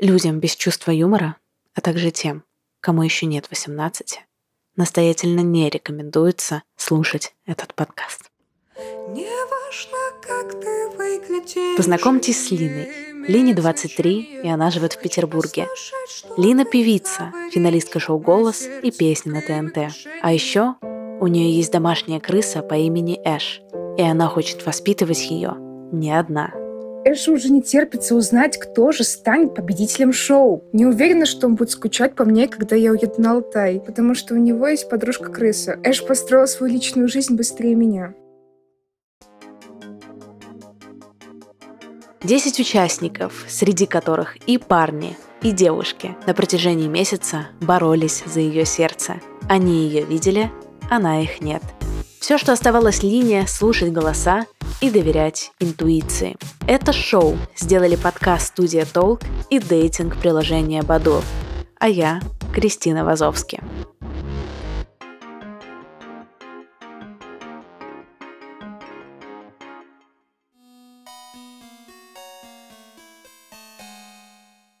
Людям без чувства юмора, а также тем, кому еще нет 18, настоятельно не рекомендуется слушать этот подкаст. Познакомьтесь с Линой. Лине 23, и она живет в Петербурге. Лина – певица, финалистка шоу «Голос» и песни на ТНТ. А еще у нее есть домашняя крыса по имени Эш, и она хочет воспитывать ее не одна – Эшу уже не терпится узнать, кто же станет победителем шоу. Не уверена, что он будет скучать по мне, когда я уеду на Алтай, потому что у него есть подружка-крыса. Эш построил свою личную жизнь быстрее меня. Десять участников, среди которых и парни, и девушки, на протяжении месяца боролись за ее сердце. Они ее видели, она их нет. Все, что оставалось линия, слушать голоса и доверять интуиции. Это шоу сделали подкаст «Студия Толк» и дейтинг-приложение «Баду». А я Кристина Вазовски.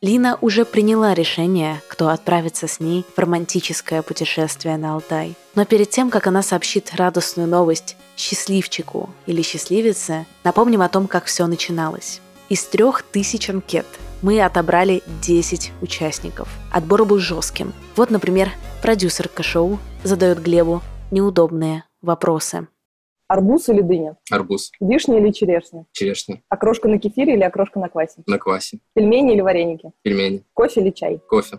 Лина уже приняла решение, кто отправится с ней в романтическое путешествие на Алтай. Но перед тем, как она сообщит радостную новость счастливчику или счастливице, напомним о том, как все начиналось. Из трех тысяч анкет мы отобрали 10 участников. Отбор был жестким. Вот, например, продюсерка шоу задает Глебу неудобные вопросы. Арбуз или дыня? Арбуз. Вишня или черешня? Черешня. Окрошка на кефире или окрошка на квасе? На квасе. Пельмени или вареники? Пельмени. Кофе или чай? Кофе.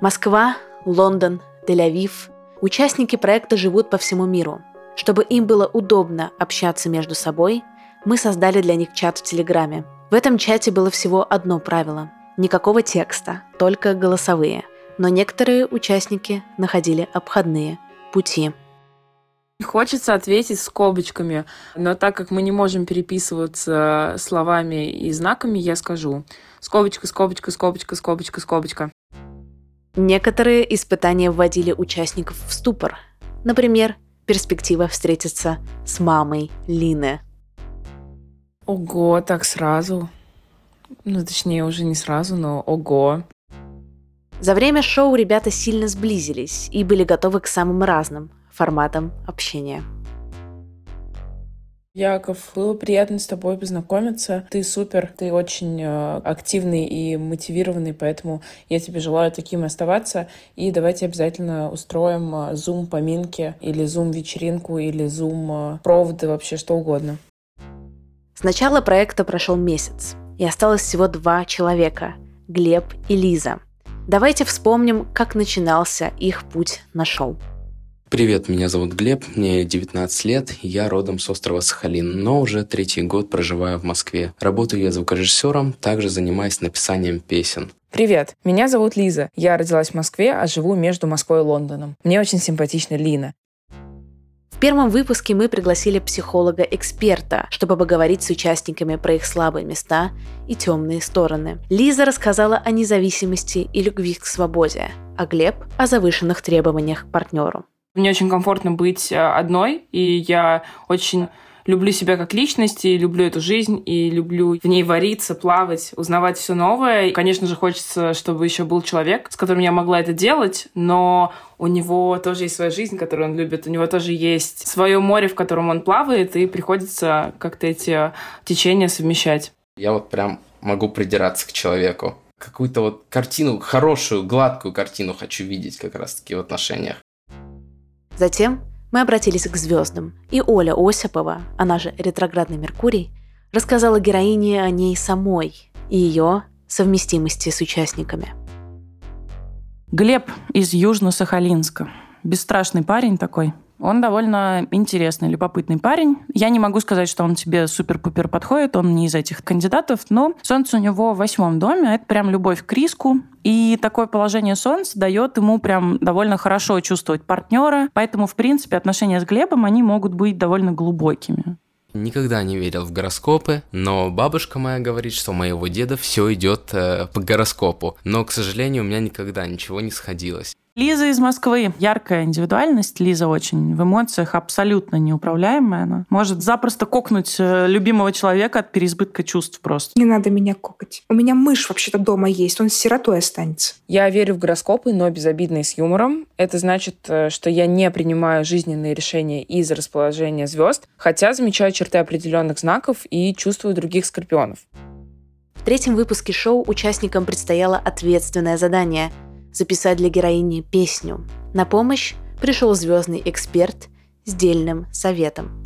Москва, Лондон, Тель-Авив. Участники проекта живут по всему миру. Чтобы им было удобно общаться между собой, мы создали для них чат в Телеграме. В этом чате было всего одно правило. Никакого текста, только голосовые. Но некоторые участники находили обходные пути. Хочется ответить скобочками, но так как мы не можем переписываться словами и знаками, я скажу скобочка, скобочка, скобочка, скобочка, скобочка. Некоторые испытания вводили участников в ступор. Например, перспектива встретиться с мамой Лины. Ого, так сразу. Ну, точнее, уже не сразу, но ого. За время шоу ребята сильно сблизились и были готовы к самым разным, форматом общения. Яков, было приятно с тобой познакомиться. Ты супер, ты очень э, активный и мотивированный, поэтому я тебе желаю таким оставаться. И давайте обязательно устроим э, зум-поминки или зум-вечеринку или зум-проводы, вообще что угодно. С начала проекта прошел месяц, и осталось всего два человека – Глеб и Лиза. Давайте вспомним, как начинался их путь на шоу. Привет, меня зовут Глеб, мне 19 лет, я родом с острова Сахалин, но уже третий год проживаю в Москве. Работаю я звукорежиссером, также занимаюсь написанием песен. Привет, меня зовут Лиза. Я родилась в Москве, а живу между Москвой и Лондоном. Мне очень симпатична Лина. В первом выпуске мы пригласили психолога-эксперта, чтобы поговорить с участниками про их слабые места и темные стороны. Лиза рассказала о независимости и любви к свободе, а Глеб – о завышенных требованиях к партнеру. Мне очень комфортно быть э, одной, и я очень люблю себя как личность, и люблю эту жизнь, и люблю в ней вариться, плавать, узнавать все новое. И, конечно же, хочется, чтобы еще был человек, с которым я могла это делать, но у него тоже есть своя жизнь, которую он любит, у него тоже есть свое море, в котором он плавает, и приходится как-то эти течения совмещать. Я вот прям могу придираться к человеку. Какую-то вот картину, хорошую, гладкую картину хочу видеть как раз-таки в отношениях. Затем мы обратились к звездам, и Оля Осипова, она же ретроградный Меркурий, рассказала героине о ней самой и ее совместимости с участниками. Глеб из Южно-Сахалинска. Бесстрашный парень такой. Он довольно интересный, любопытный парень. Я не могу сказать, что он тебе супер-пупер подходит, он не из этих кандидатов, но солнце у него в восьмом доме, а это прям любовь к риску. И такое положение солнца дает ему прям довольно хорошо чувствовать партнера, поэтому, в принципе, отношения с Глебом, они могут быть довольно глубокими. Никогда не верил в гороскопы, но бабушка моя говорит, что моего деда все идет э, по гороскопу. Но, к сожалению, у меня никогда ничего не сходилось. Лиза из Москвы. Яркая индивидуальность. Лиза очень в эмоциях, абсолютно неуправляемая. Она может запросто кокнуть э, любимого человека от переизбытка чувств просто. Не надо меня кокать. У меня мышь вообще-то дома есть, он с сиротой останется. Я верю в гороскопы, но безобидно и с юмором. Это значит, э, что я не принимаю жизненные решения из расположения звезд, хотя замечаю черты определенных знаков и чувствую других скорпионов. В третьем выпуске шоу участникам предстояло ответственное задание – записать для героини песню. На помощь пришел звездный эксперт с дельным советом.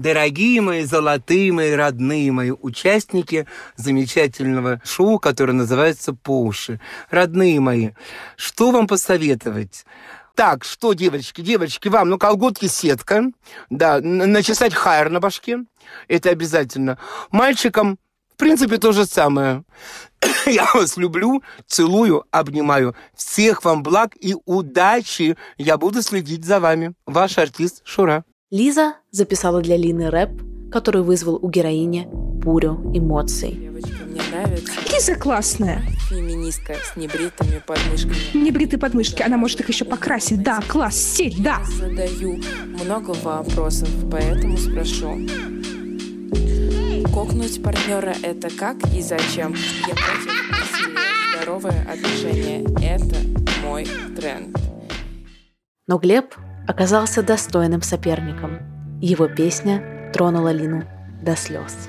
Дорогие мои, золотые мои, родные мои участники замечательного шоу, которое называется «По уши». Родные мои, что вам посоветовать? Так, что, девочки, девочки, вам, ну, колготки сетка, да, начесать хайр на башке, это обязательно. Мальчикам, принципе, то же самое. Я вас люблю, целую, обнимаю. Всех вам благ и удачи. Я буду следить за вами. Ваш артист Шура. Лиза записала для Лины рэп, который вызвал у героини бурю эмоций. Девочка, мне нравится. Лиза классная. Феминистка с небритыми подмышками. Небритые подмышки, она может их еще покрасить. Да, класс, сеть, да. Задаю много вопросов, поэтому спрошу. Кокнуть партнера – это как и зачем? Я против насилия. Здоровое отношение – это мой тренд. Но Глеб оказался достойным соперником. Его песня тронула Лину до слез.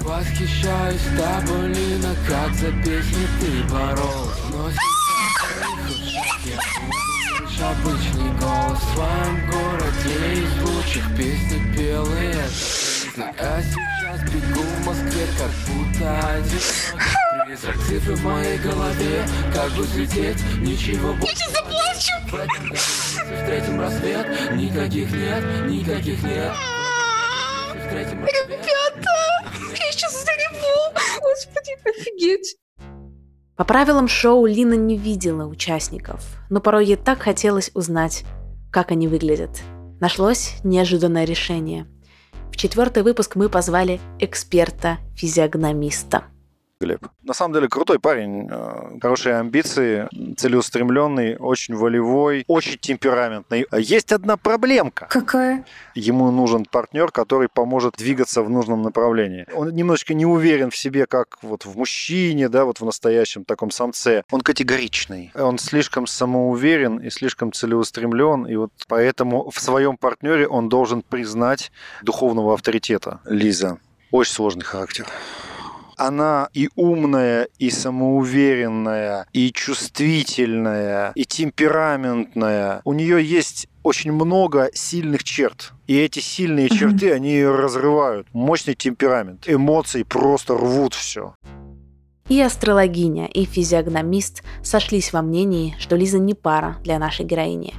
Восхищаюсь тобой, Лина, как за песни ты боролась Но сейчас обычный голос в своем городе Из лучших песни пел это А сейчас бегу в Москве, как будто один Призрак цифры в моей голове, как бы взлететь, ничего больше Я заплачу! Встретим рассвет, никаких нет, никаких нет Встретим рассвет Я сейчас зареву. Господи, офигеть. По правилам шоу Лина не видела участников, но порой ей так хотелось узнать, как они выглядят. Нашлось неожиданное решение. Четвертый выпуск мы позвали эксперта-физиогномиста – Глеб. На самом деле крутой парень, э, хорошие амбиции, целеустремленный, очень волевой, очень темпераментный. Есть одна проблемка. Какая? Ему нужен партнер, который поможет двигаться в нужном направлении. Он немножечко не уверен в себе, как вот в мужчине, да, вот в настоящем таком самце. Он категоричный. Он слишком самоуверен и слишком целеустремлен, и вот поэтому в своем партнере он должен признать духовного авторитета. Лиза. Очень сложный характер она и умная, и самоуверенная, и чувствительная, и темпераментная. У нее есть очень много сильных черт. И эти сильные черты, они ее разрывают. Мощный темперамент. Эмоции просто рвут все. И астрологиня, и физиогномист сошлись во мнении, что Лиза не пара для нашей героини.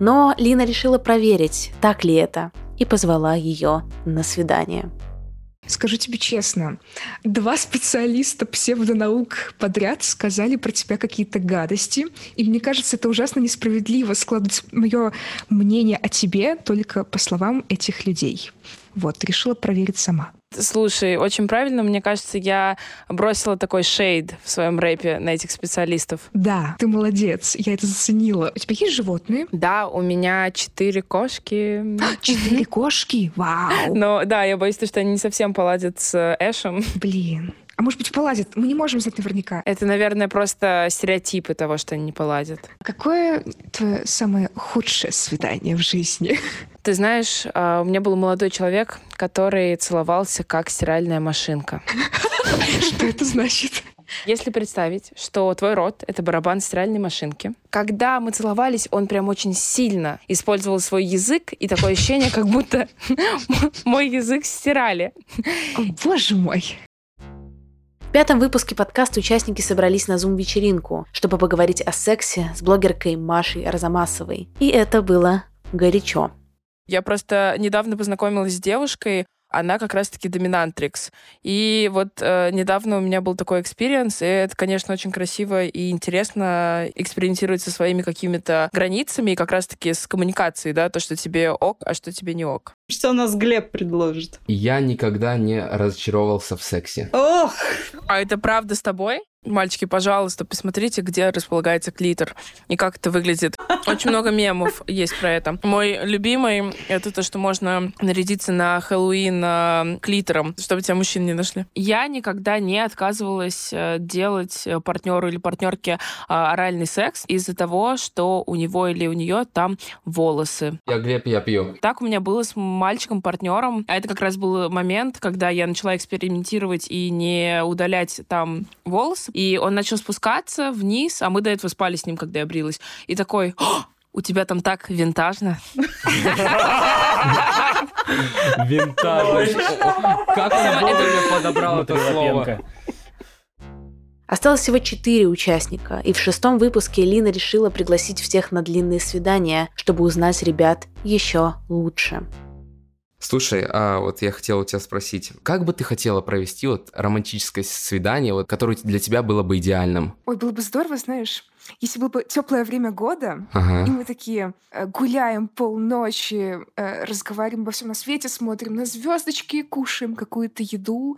Но Лина решила проверить, так ли это, и позвала ее на свидание. Скажу тебе честно, два специалиста псевдонаук подряд сказали про тебя какие-то гадости, и мне кажется, это ужасно несправедливо складывать мое мнение о тебе только по словам этих людей. Вот, решила проверить сама. Слушай, очень правильно, мне кажется, я бросила такой шейд в своем рэпе на этих специалистов. Да, ты молодец, я это заценила. У тебя есть животные? Да, у меня четыре кошки. Четыре кошки? Вау! Но да, я боюсь, что они не совсем поладят с Эшем. Блин, а может быть, поладят? Мы не можем знать наверняка. Это, наверное, просто стереотипы того, что они не поладят. Какое твое самое худшее свидание в жизни? Ты знаешь, а, у меня был молодой человек, который целовался как стиральная машинка. Что это значит? Если представить, что твой рот — это барабан стиральной машинки, когда мы целовались, он прям очень сильно использовал свой язык, и такое ощущение, как будто мой язык стирали. О, боже мой! Пятом выпуске подкаста участники собрались на зум-вечеринку, чтобы поговорить о сексе с блогеркой Машей Арзамасовой. И это было горячо. Я просто недавно познакомилась с девушкой, она как раз-таки dominatrix. И вот э, недавно у меня был такой experience, и это, конечно, очень красиво и интересно экспериментировать со своими какими-то границами и как раз-таки с коммуникацией, да, то, что тебе ok, а что тебе не ok. Что у нас Глеб предложит? Я никогда не разочаровался в сексе. Ох! А это правда с тобой? Мальчики, пожалуйста, посмотрите, где располагается клитор и как это выглядит. Очень много мемов есть про это. Мой любимый — это то, что можно нарядиться на Хэллоуин э, клитором, чтобы тебя мужчин не нашли. Я никогда не отказывалась э, делать э, партнеру или партнерке оральный секс из-за того, что у него или у нее там волосы. Я Глеб, я пью. Так у меня было с мальчиком-партнером. А это как раз был момент, когда я начала экспериментировать и не удалять там волосы, и он начал спускаться вниз, а мы до этого спали с ним, когда я брилась. И такой, у тебя там так винтажно. Винтажно. Как он вовремя подобрал это слово. Осталось всего четыре участника, и в шестом выпуске Лина решила пригласить всех на длинные свидания, чтобы узнать ребят еще лучше. Слушай, а вот я хотел у тебя спросить, как бы ты хотела провести вот романтическое свидание, вот, которое для тебя было бы идеальным? Ой, было бы здорово, знаешь, если было бы теплое время года, Ага. и мы такие э, гуляем полночи, э, разговариваем обо всем на свете, смотрим на звездочки, кушаем какую-то еду.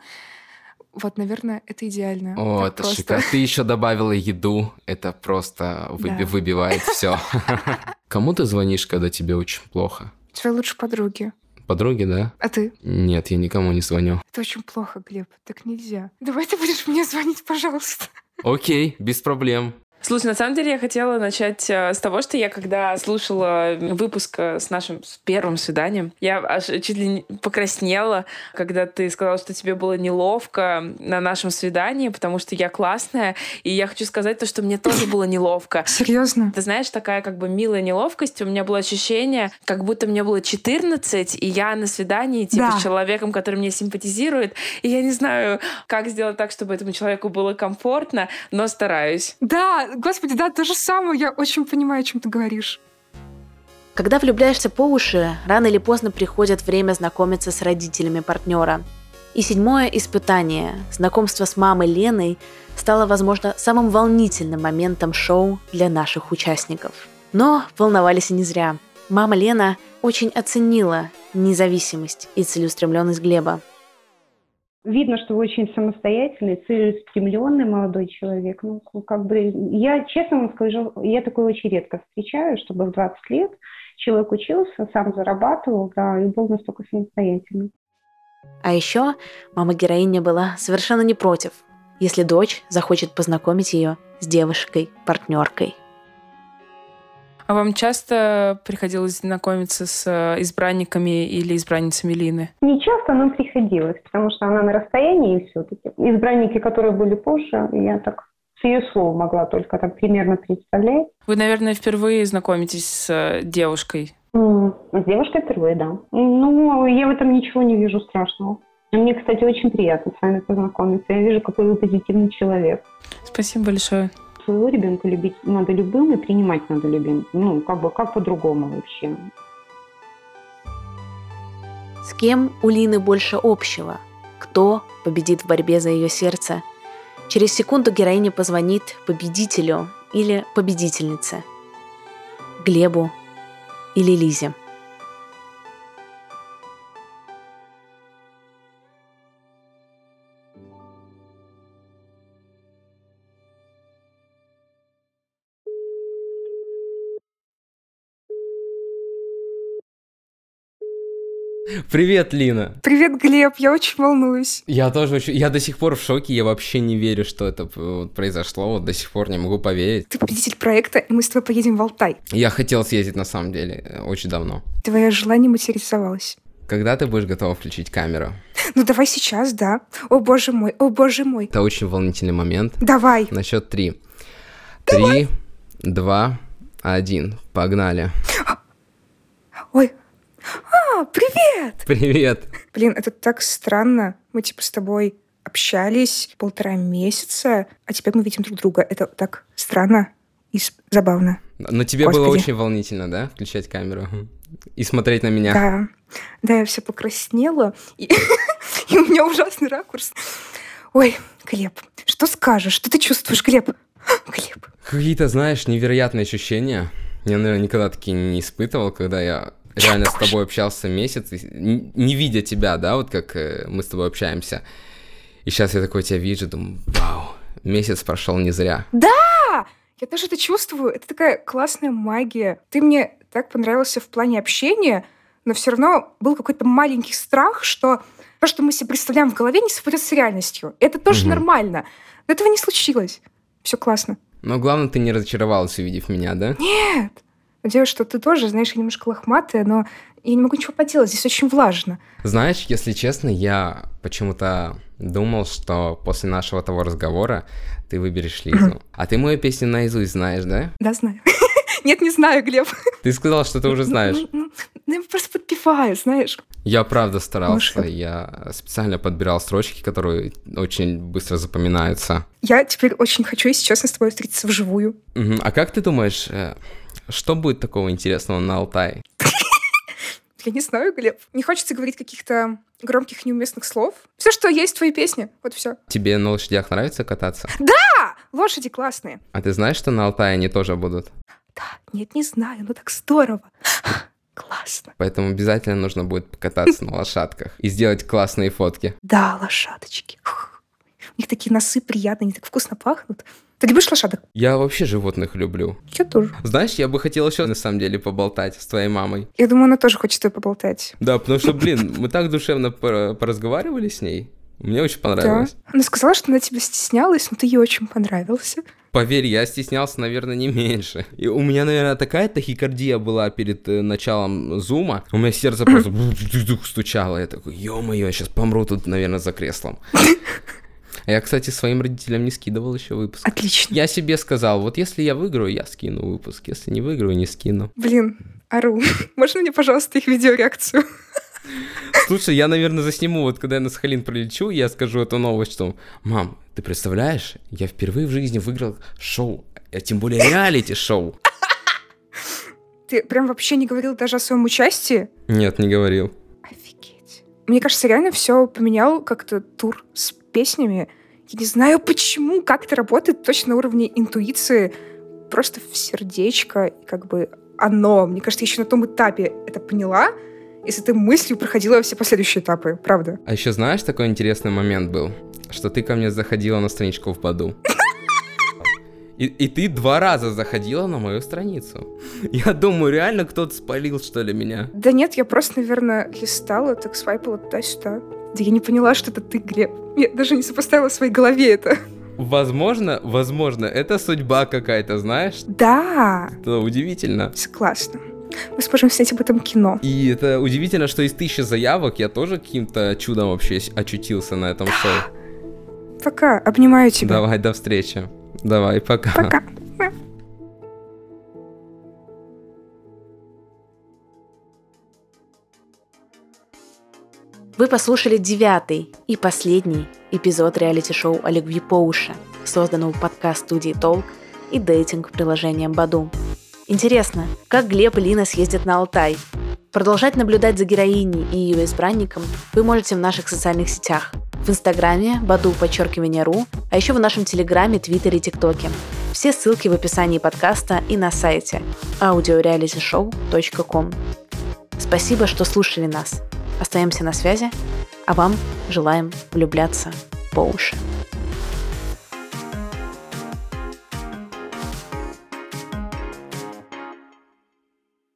Вот, наверное, это идеально. О, Так это просто. шикарно. Ты еще добавила еду, это просто выби- Да. выбивает все. Кому ты звонишь, когда тебе очень плохо? Своей лучшей подруге. Подруге, да? А ты? Нет, я никому не звоню. Это очень плохо, Глеб. Так нельзя. Давай ты будешь мне звонить, пожалуйста. Окей, без проблем. Слушай, на самом деле я хотела начать э, с того, что я когда слушала выпуск э, с нашим первым свиданием, я аж чуть ли не покраснела, когда ты сказала, что тебе было неловко на нашем свидании, потому что я классная, и я хочу сказать то, что мне тоже было неловко. Серьезно? Ты знаешь, такая как бы милая неловкость. У меня было ощущение, как будто мне было 14, и я на свидании типа Да. с человеком, который мне симпатизирует. И я не знаю, как сделать так, чтобы этому человеку было комфортно, но стараюсь. Да, господи, да, то же самое. Я очень понимаю, о чем ты говоришь. Когда влюбляешься по уши, рано или поздно приходит время знакомиться с родителями партнера. И седьмое испытание, знакомство с мамой Леной, стало, возможно, самым волнительным моментом шоу для наших участников. Но волновались и не зря. Мама Лена очень оценила независимость и целеустремленность Глеба. Видно, что вы очень самостоятельный, целеустремленный молодой человек. Ну, как бы, я честно вам скажу, я такое очень редко встречаю, чтобы в 20 лет человек учился, сам зарабатывал, да, и был настолько самостоятельным. А еще мама героиня была совершенно не против, если дочь захочет познакомить ее с девушкой-партнеркой. А вам часто приходилось знакомиться с э, избранниками или избранницами Лины? Не часто, но приходилось, потому что она на расстоянии все-таки. Избранники, которые были позже, я так с ее слов могла только так примерно представлять. Вы, наверное, впервые знакомитесь с э, девушкой. С девушкой впервые, да. Ну, я в этом ничего не вижу страшного. И Мне, кстати, очень приятно с вами познакомиться. Я вижу, какой вы позитивный человек. Спасибо большое. Своего ребенка любить надо любым и принимать надо любым. Ну, как бы, как по-другому вообще. С кем у Лины больше общего? Кто победит в борьбе за ее сердце? Через секунду героиня позвонит победителю или победительнице. Глебу или Лизе. Привет, Лина. Привет, Глеб, я очень волнуюсь. Я тоже очень... Я до сих пор в шоке, я вообще не верю, что это произошло, вот до сих пор не могу поверить. Ты победитель проекта, и мы с тобой поедем в Алтай. Я хотел съездить на самом деле очень давно. Твое желание материализовалось. Когда ты будешь готова включить камеру? Ну давай сейчас, да. О боже мой, о боже мой. Это очень волнительный момент. Давай. На счет три. Три, два, один. Погнали. Ой. А, привет! Привет. Блин, это так странно. Мы типа с тобой общались полтора месяца, а теперь мы видим друг друга. Это так странно и забавно. Но тебе было Господи. очень волнительно, да, включать камеру? и смотреть на меня. Да, да, я вся покраснела, и, и у меня ужасный ракурс. Ой, Глеб, что скажешь? Что ты чувствуешь, Глеб? Глеб. Какие-то, знаешь, невероятные ощущения. Я, наверное, никогда такие не испытывал, когда я реально с тобой общался месяц, не видя тебя, да, вот как э, мы с тобой общаемся. И сейчас я такой тебя вижу, думаю, вау, месяц прошел не зря. Да! Я тоже это чувствую. Это такая классная магия. Ты мне так понравился в плане общения, но все равно был какой-то маленький страх, что то, что мы себе представляем в голове, не совпадет с реальностью. Это тоже угу. нормально. Но этого не случилось. Все классно. Но главное, ты не разочаровалась, увидев меня, да? Нет. Надеюсь, что ты тоже, знаешь, я немножко лохматая, но я не могу ничего поделать, здесь очень влажно. Знаешь, если честно, я почему-то думал, что после нашего того разговора ты выберешь Лизу. А ты мою песню наизусть знаешь, да? Да, знаю. Нет, не знаю, Глеб. Ты сказал, что ты уже ну, знаешь. Ну, ну, я просто подпеваю, знаешь. Я правда старался. Я специально подбирал строчки, которые очень быстро запоминаются. Я теперь очень хочу, если честно, с тобой встретиться вживую. А как ты думаешь, э, что будет такого интересного на Алтае? Я не знаю, Глеб. Не хочется говорить каких-то громких неуместных слов. Все, что есть в твоей песне, вот все. Тебе на лошадях нравится кататься? Да! Лошади классные. А ты знаешь, что на Алтае они тоже будут? Да, нет, не знаю, но так здорово. Классно. Поэтому обязательно нужно будет покататься на лошадках и сделать классные фотки. Да, лошадочки. У них такие носы приятные, они так вкусно пахнут. Ты любишь лошадок? Я вообще животных люблю. Я тоже. Знаешь, я бы хотел еще на самом деле поболтать с твоей мамой. Я думаю, она тоже хочет с тобой поболтать. Да, потому что, блин, мы так душевно поразговаривали с ней. Мне очень понравилось. Да. Она сказала, что она тебя стеснялась, но ты ей очень понравился. Поверь, я стеснялся, наверное, не меньше. И у меня, наверное, такая тахикардия была перед э, началом зума. У меня сердце просто стучало. Я такой, ё-моё, я сейчас помру тут, наверное, за креслом. А я, кстати, своим родителям не скидывал еще выпуск. Отлично. Я себе сказал, вот если я выиграю, я скину выпуск. Если не выиграю, не скину. Блин, Ару, можно мне, пожалуйста, их видеореакцию? Слушай, я, наверное, засниму, вот когда я на Сахалин пролечу, я скажу эту новость, что «Мам, ты представляешь, я впервые в жизни выиграл шоу, а тем более реалити-шоу». Ты прям вообще не говорил даже о своем участии? Нет, не говорил. Офигеть. Мне кажется, реально все поменял как-то тур с песнями. Я не знаю почему, как это работает точно на уровне интуиции, просто в сердечко, как бы оно. Мне кажется, еще на том этапе это поняла, если ты мыслью проходила все последующие этапы, правда. А еще знаешь, такой интересный момент был, что ты ко мне заходила на страничку в Баду. И, и ты два раза заходила на мою страницу. Я думаю, реально кто-то спалил, что ли, меня? Да нет, я просто, наверное, листала, так свайпала туда-сюда. Да я не поняла, что это ты, Глеб. Я даже не сопоставила в своей голове это. Возможно, возможно, это судьба какая-то, знаешь? Да. Это удивительно. Согласна. Мы сможем снять об этом кино. И это удивительно, что из тысячи заявок я тоже каким-то чудом вообще очутился на этом шоу. Пока, обнимаю тебя. Давай, до встречи. Давай, пока. Пока. Вы послушали девятый и последний эпизод реалити-шоу о любви по уши, созданного подкаст-студии Толк и дейтинг-приложением Баду. Интересно, как Глеб и Лина съездят на Алтай? Продолжать наблюдать за героиней и ее избранником вы можете в наших социальных сетях. В Инстаграме, Баду, подчеркивание ру, а еще в нашем Телеграме, Твиттере и ТикТоке. Все ссылки в описании подкаста и на сайте audiorealityshow.com. Спасибо, что слушали нас. Остаемся на связи, а вам желаем влюбляться по уши.